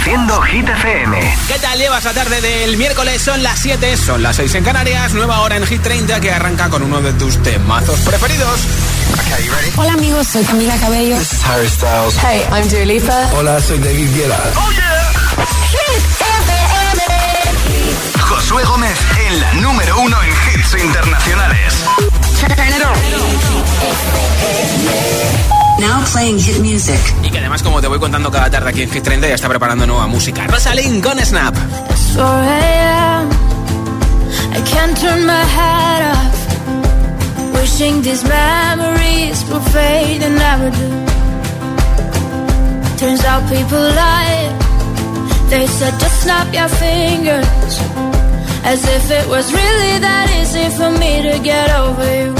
Reproduciendo Hit FM. ¿Qué tal llevas la tarde del miércoles? Son las 7, son las 6 en Canarias. Nueva hora en Hit 30 que arranca con uno de tus temazos preferidos. Hola amigos, soy Camila Cabello. This is Harry Styles. Hey, I'm Dua Lipa. Hola, soy David Guetta. ¡Oh, yeah! Hit FM. Josué Gómez en la número uno en hits internacionales. Now playing hit music. Y que además, como te voy contando cada tarde aquí en Hit 30, ya está preparando nueva música. Rosalind con Snap. 4 a.m. I can't turn my head off. Wishing these memories will fade and never do. Turns out people lie. They said just snap your fingers. As if it was really that easy for me to get over you.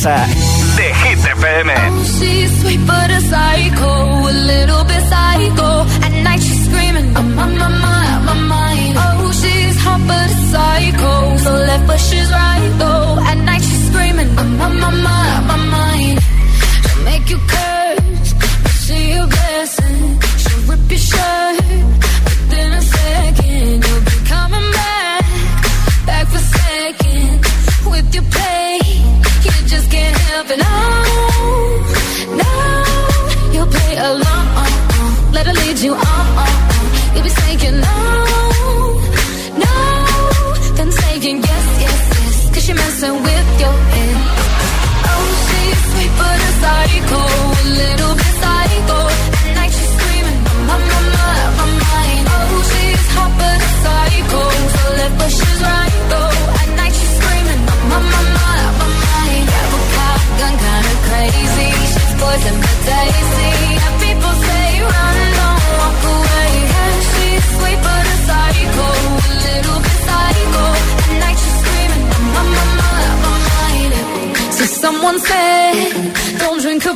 pasa Someone said, don't drink a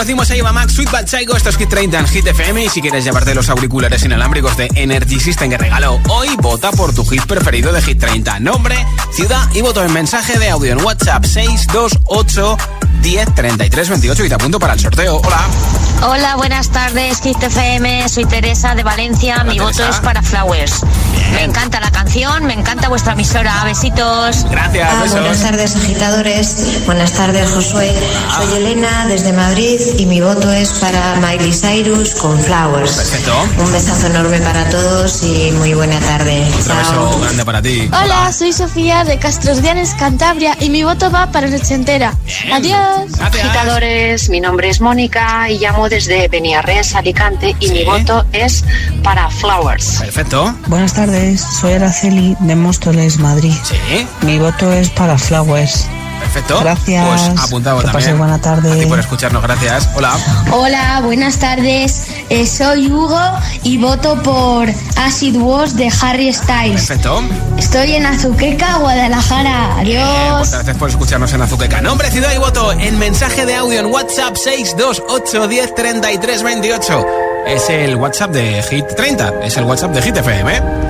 conocimos a Eva Max, Sweet Bad Psycho, esto es Hit 30 en Hit FM y si quieres llevarte los auriculares inalámbricos de Energy System que regaló hoy, vota por tu hit preferido de Hit 30. Nombre, ciudad y voto en mensaje de audio en WhatsApp 628 10 33 28 y te apunto para el sorteo. Hola. Hola, buenas tardes, Hit FM, soy Teresa de Valencia, mi voto es para Flowers. Me encanta la canción, me encanta vuestra emisora, besitos. Gracias, besos. Buenas tardes, agitadores. Buenas tardes, Josué. Soy ah. Elena desde Madrid y mi voto es para Miley Cyrus con Flowers. Perfecto. Un besazo enorme para todos y muy buena tarde. un Chao. beso grande para ti. Hola, soy Sofía de Castros Dianes, Cantabria y mi voto va para Nochentera. Adiós. Agitadores, mi nombre es Mónica y llamo desde Beniarrés, Alicante y mi voto es para Flowers. Perfecto. Buenas tardes, soy Araceli de Móstoles, Madrid. Sí. Mi voto es para Flowers. Perfecto. Gracias. Pues apuntado que también. buena tarde. A ti por escucharnos, gracias. Hola. Hola, buenas tardes. Eh, soy Hugo y voto por Acid Wars de Harry Styles. Perfecto. Estoy en Azuqueca, Guadalajara. Adiós. Pues gracias por escucharnos en Azuqueca. Nombre, ciudad y voto en mensaje de audio en WhatsApp 628 10 33 28. Es el WhatsApp de Hit 30. Es el WhatsApp de Hit FM.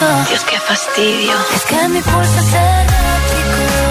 Dios, qué fastidio. Es que mi pulso es errático.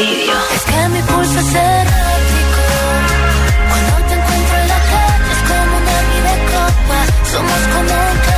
Es que mi pulso es errático. Cuando te encuentro en la calle es como un arma de copa. Somos como un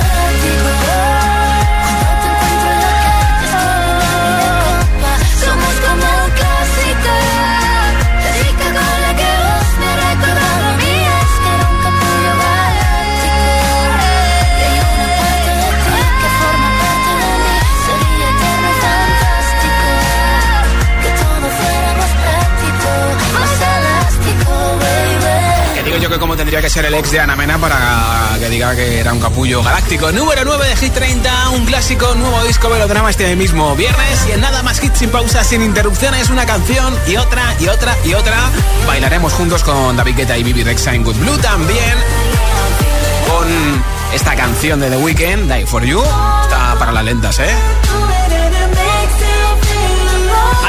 ser el ex de Ana Mena para que diga que era un capullo galáctico. Número 9 de Hit 30, un clásico, nuevo disco melodrama este mismo viernes. Y en nada más hits sin pausa, sin interrupciones, una canción y otra y otra y otra. Bailaremos juntos con David Guetta y Bibi Rexa en Good Blue también. Con esta canción de The Weeknd, Die For You. Está para las lentas, ¿eh?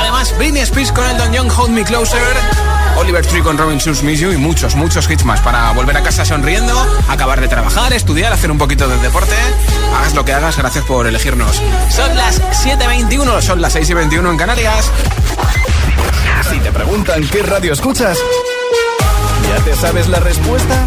Además, Britney Spears con Elton Young, Hold Me Closer. Oliver Tree con Robin Schulz Miss You y muchos, muchos hits más para volver a casa sonriendo, acabar de trabajar, estudiar, hacer un poquito de deporte. Hagas lo que hagas, gracias por elegirnos. Son las 7.21, son las 6.21 en Canarias. Si te preguntan qué radio escuchas, ¿ya te sabes la respuesta?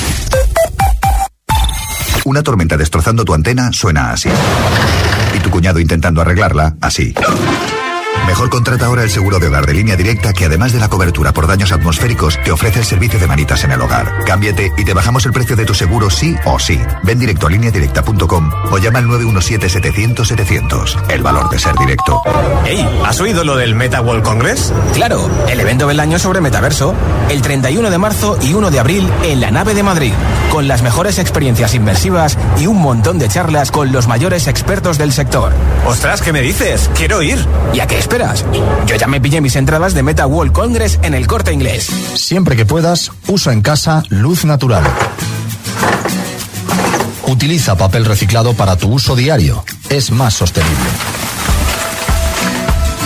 Una tormenta destrozando tu antena suena así. Y tu cuñado intentando arreglarla así. Mejor contrata ahora el seguro de hogar de línea directa que además de la cobertura por daños atmosféricos, te ofrece el servicio de manitas en el hogar. Cámbiate y te bajamos el precio de tu seguro sí o sí. Ven directo a lineadirecta.com o llama al 917-700-700. El valor de ser directo. Hey, ¿has oído lo del Meta World Congress? Claro, el evento del año sobre metaverso. El 31 de marzo y 1 de abril en la nave de Madrid. Con las mejores experiencias inmersivas y un montón de charlas con los mayores expertos del sector. Ostras, ¿qué me dices? Quiero ir. ¿Y a qué esperas? Yo ya me pillé mis entradas de Meta World Congress en el corte inglés. Siempre que puedas, usa en casa luz natural. Utiliza papel reciclado para tu uso diario. Es más sostenible.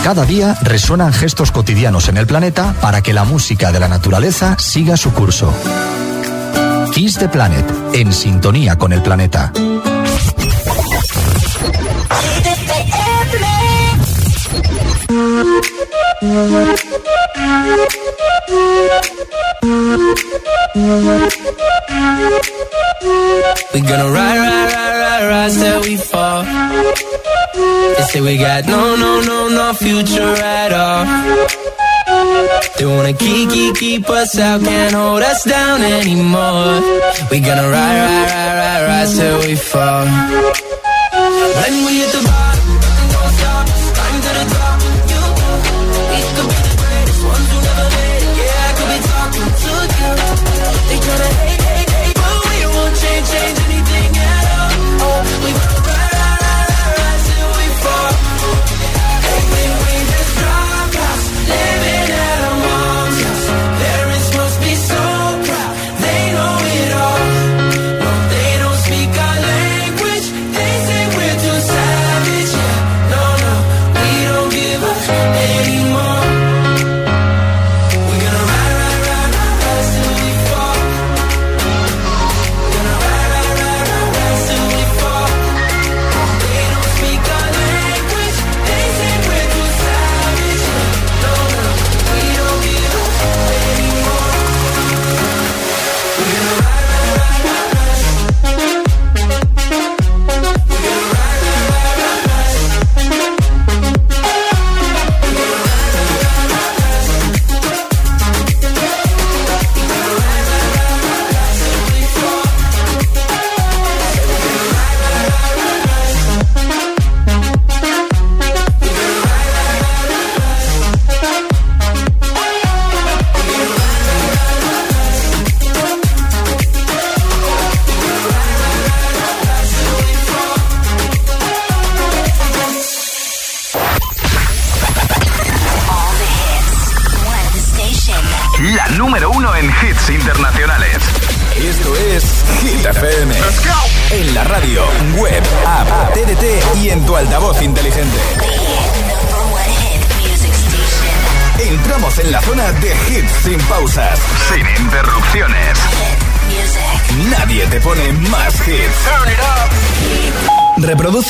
Cada día resuenan gestos cotidianos en el planeta para que la música de la naturaleza siga su curso. Kiss the Planet, en sintonía con el planeta. We gonna ride, ride, ride, ride, ride till we fall. They say we got no, no, no, no future at all. They wanna keep, keep, keep us out, can't hold us down anymore. We gonna ride, ride, ride, ride, ride till we fall. When we hit the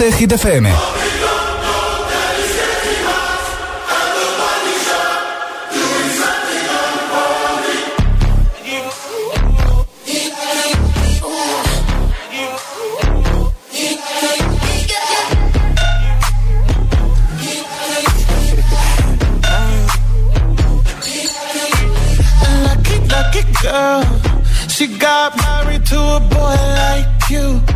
Reproduce Hit FM. Girl. She got married to a boy like you.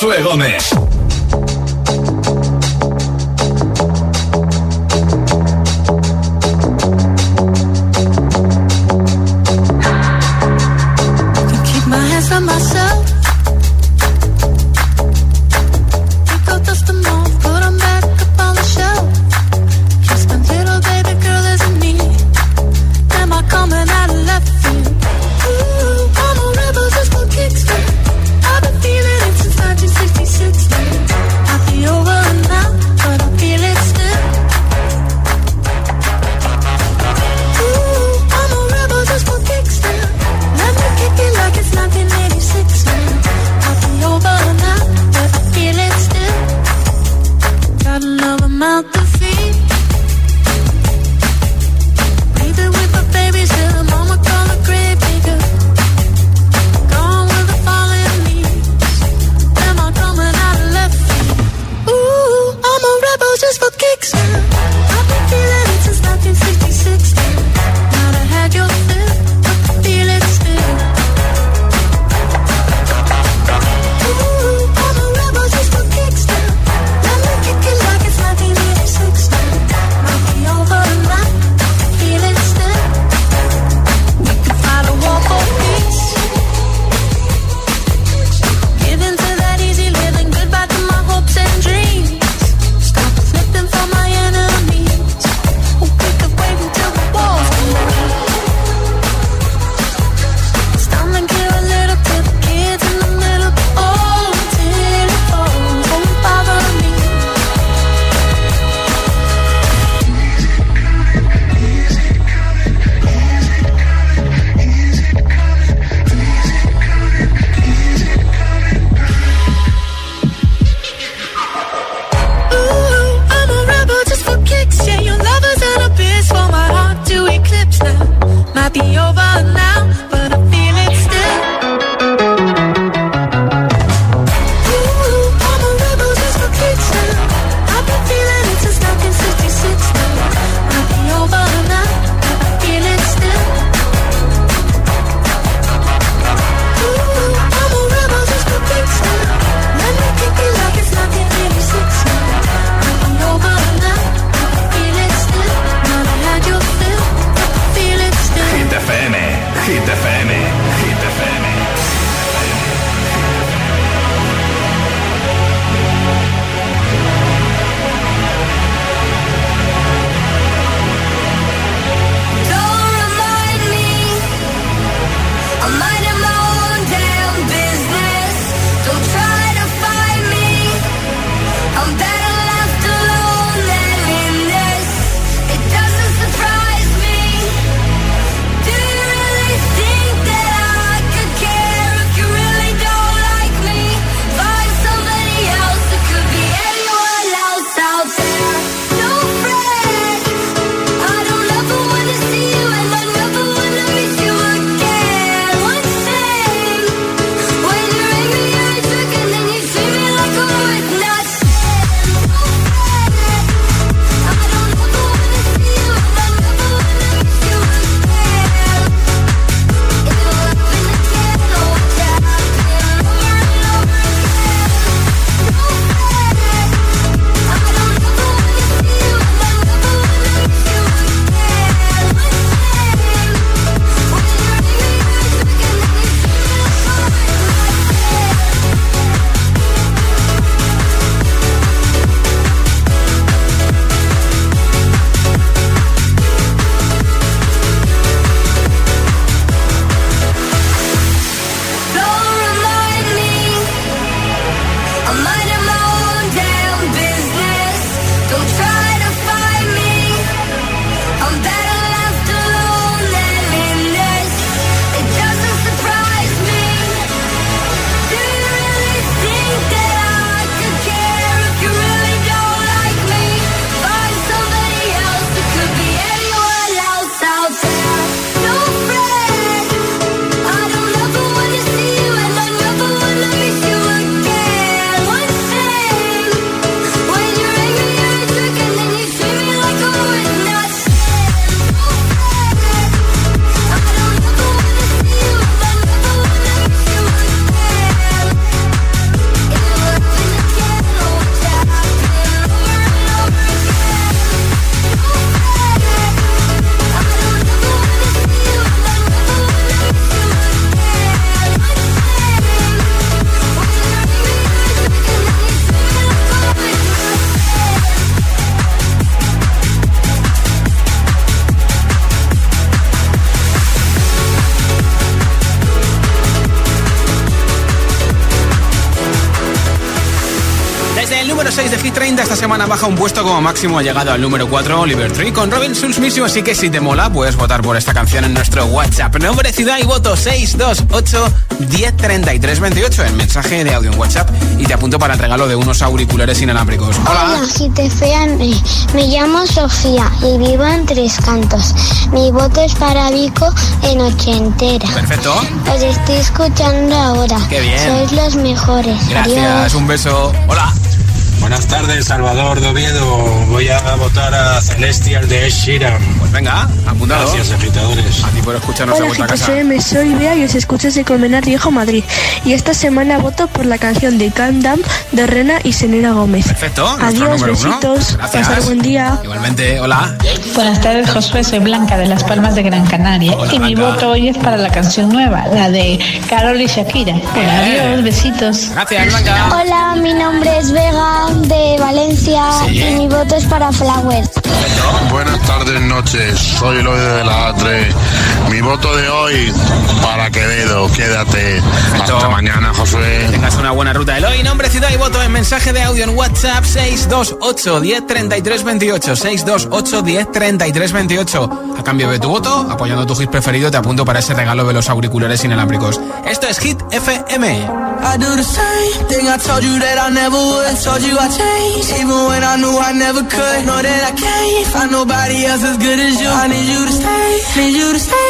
Josué Gómez. 6 de Hit 30 esta semana baja un puesto como máximo. Ha llegado al número 4 Oliver Tree con Robin Schulz mismo. Así que si te mola, puedes votar por esta canción en nuestro WhatsApp. Nombre, ciudad y voto 628 103328. El mensaje de audio en WhatsApp. Y te apunto para el regalo de unos auriculares inalámbricos. Hola. Hola, si te fean, me llamo Sofía y vivo en Tres Cantos. Mi voto es para Vico en ochentera. Perfecto. Os estoy escuchando ahora. Qué bien. Sois los mejores. Gracias, Adiós. un beso. Hola. Buenas tardes, Salvador de Oviedo. Voy a votar a Celestial de Ed Sheeran. Pues venga, apuntado. Gracias, agitadores. A ti por escucharnos de Hola, a casa. GTFM, soy Bea y os escucho desde Colmenar Viejo, Madrid. Y esta semana voto por la canción de Calm Down de Rena y Senera Gómez. Perfecto. Adiós, besitos. Pasar buen día. Igualmente, hola. Buenas tardes, Josué. Soy Blanca de Las Palmas de Gran Canaria. Hola, y mi voto hoy es para la canción nueva, la de Carol y Shakira. Bueno, adiós, besitos. Gracias, Blanca. Hola, mi nombre es Vega de Valencia Sí. y mi voto es para Flower. Buenas tardes, noches. Soy Eloy de la A3. Mi voto de hoy para Quevedo. Quédate. Hasta mañana, Josué. Tengas una buena ruta. Eloy, nombre, ciudad y voto en mensaje de audio en WhatsApp 628 103328 628 103328 A cambio de tu voto, apoyando tu hit preferido, te apunto para ese regalo de los auriculares inalámbricos. Esto es Hit FM. I do the same thing I told you that I never would. Told you I changed, even when I knew I never could. Know that I can't find nobody else as good as you. I need you to stay, need you to stay.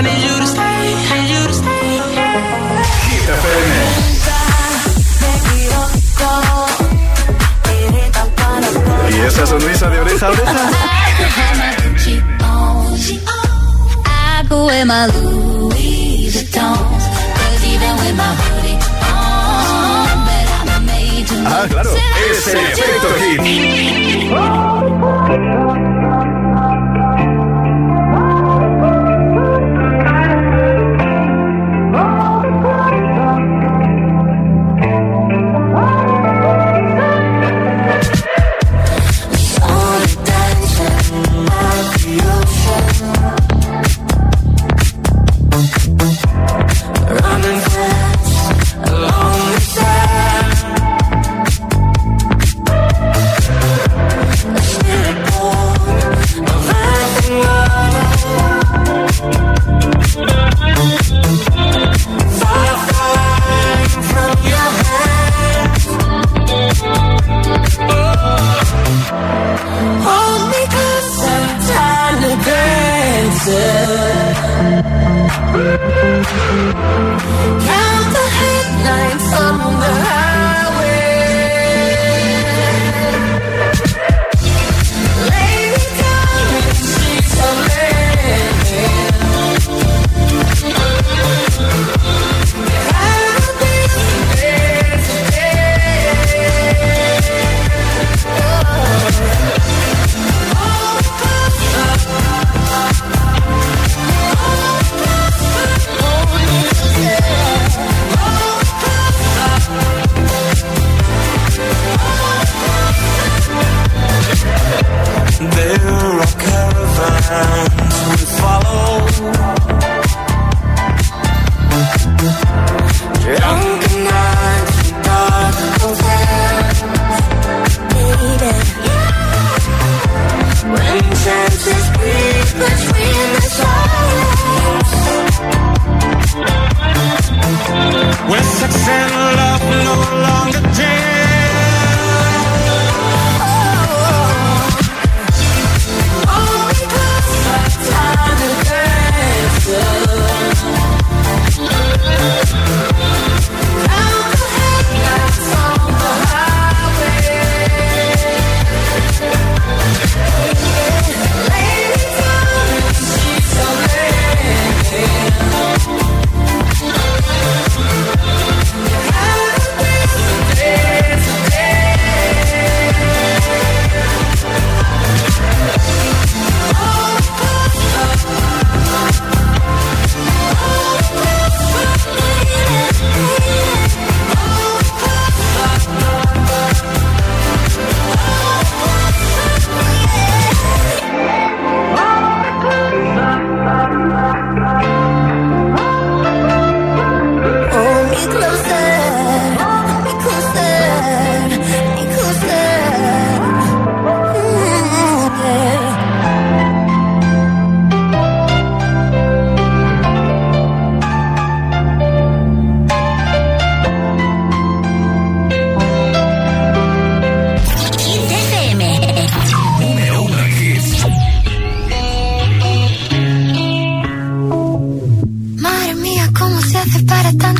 I need you to stay, need you to stay. Hit FM. ¿Y esa sonrisa de oreja a oreja? I go my Louis Ah, claro. Es el efecto hit.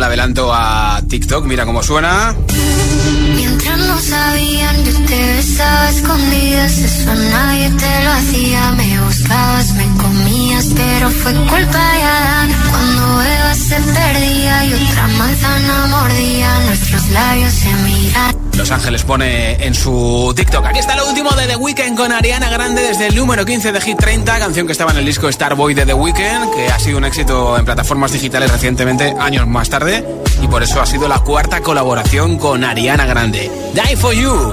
el adelanto a TikTok. Mira cómo suena. Ángeles pone en su TikTok. Aquí está lo último de The Weeknd con Ariana Grande desde el número 15 de Hit 30, canción que estaba en el disco Starboy de The Weeknd, que ha sido un éxito en plataformas digitales recientemente, años más tarde, y por eso ha sido la cuarta colaboración con Ariana Grande. Die for You.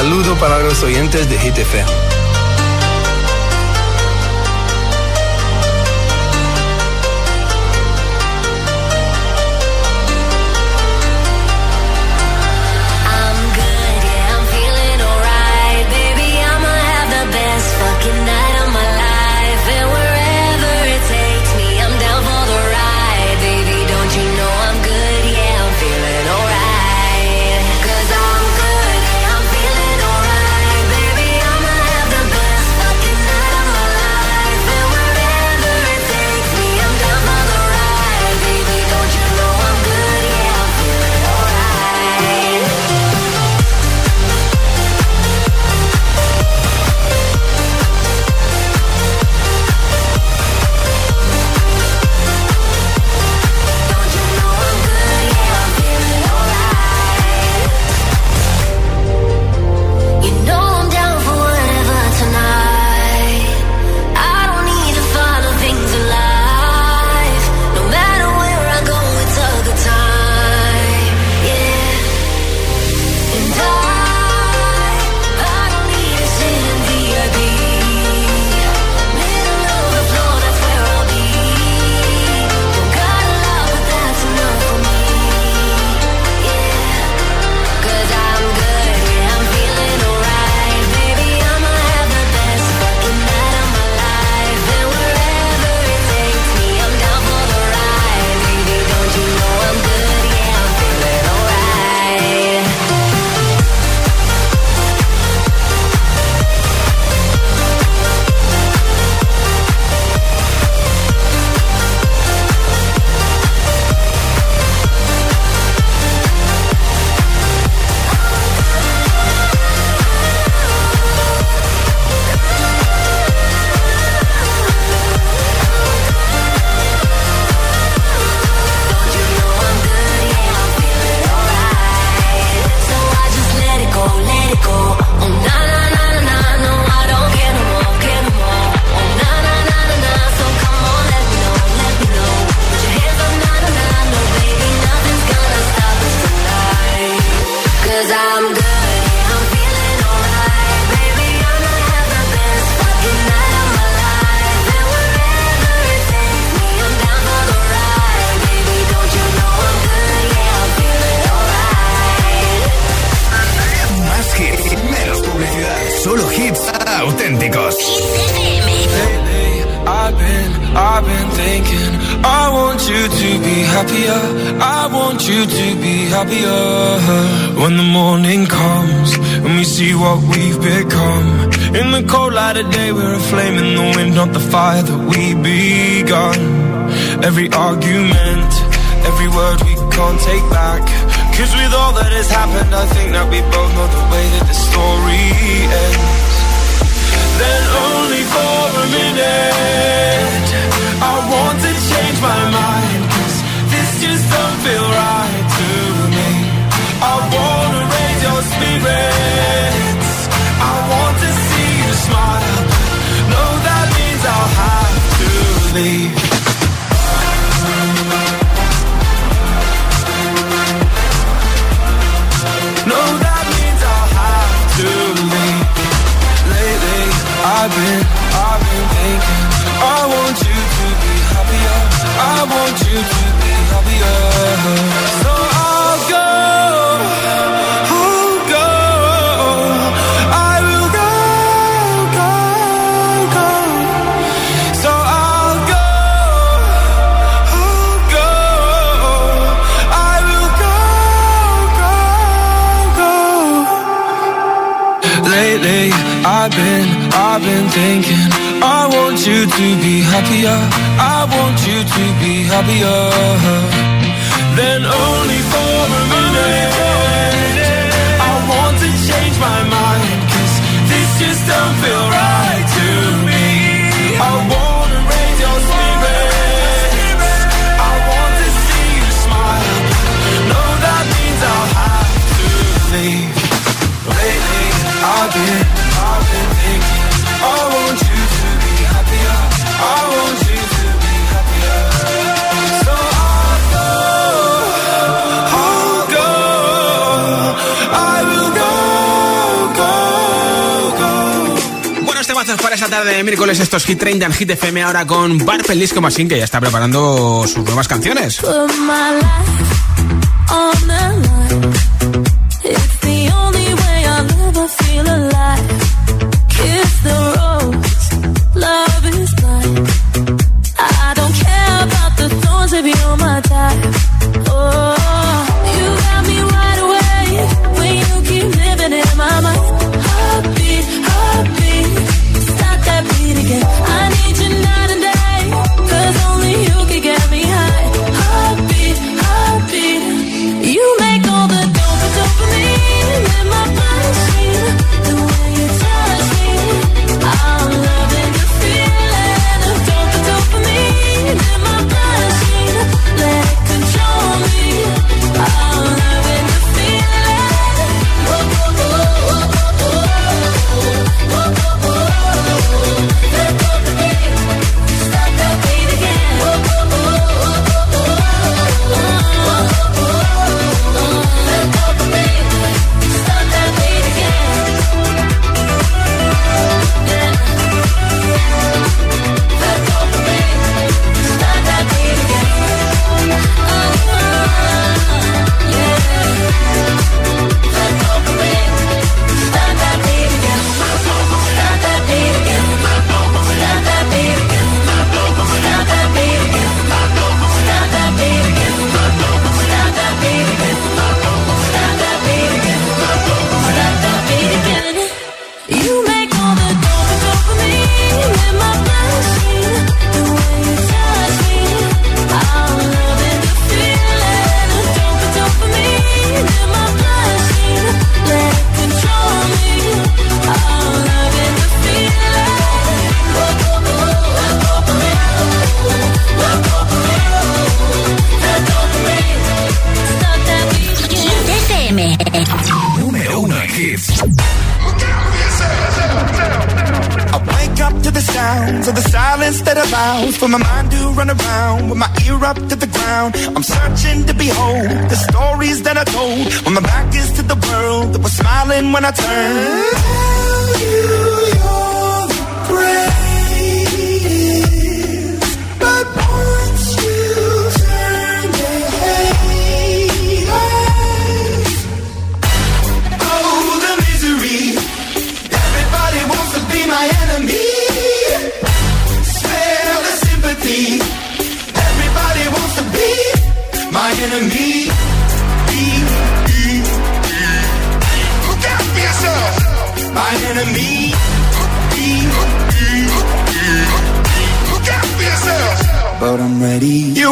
saludo para los oyentes de GTF. be when the morning comes and we see what we've become. In the cold light of day, we're a flame in the wind, not the fire that we begun. Every argument, every word we can't take back. Cause with all that has happened, I think that we both know the way that the story ends. Then only for a minute, I want to change my mind. Cause this just don't feel right. regrets. I want to see you smile. No, that means I'll have to leave. No, that means I'll have to leave. Lately, I've been, I've been thinking. I want you to be happier. I want you to to be happier. I want you to be happier. de miércoles estos Hit 30 en Hit FM ahora con Barfell Disco Machine que ya está preparando sus nuevas canciones.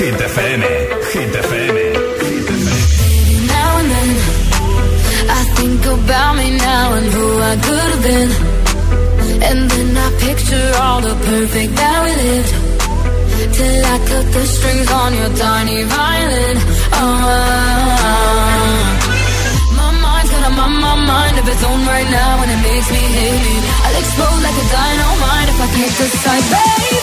Hit FM, Hit FM. Now and then, I think about me now and who I could have been. And then I picture all the perfect that we lived. Till I cut the strings on your tiny violin. Oh, my mind's got a my mind of its own right now, and it makes me hate me. I'll explode like a dynamite if I can't decide, baby.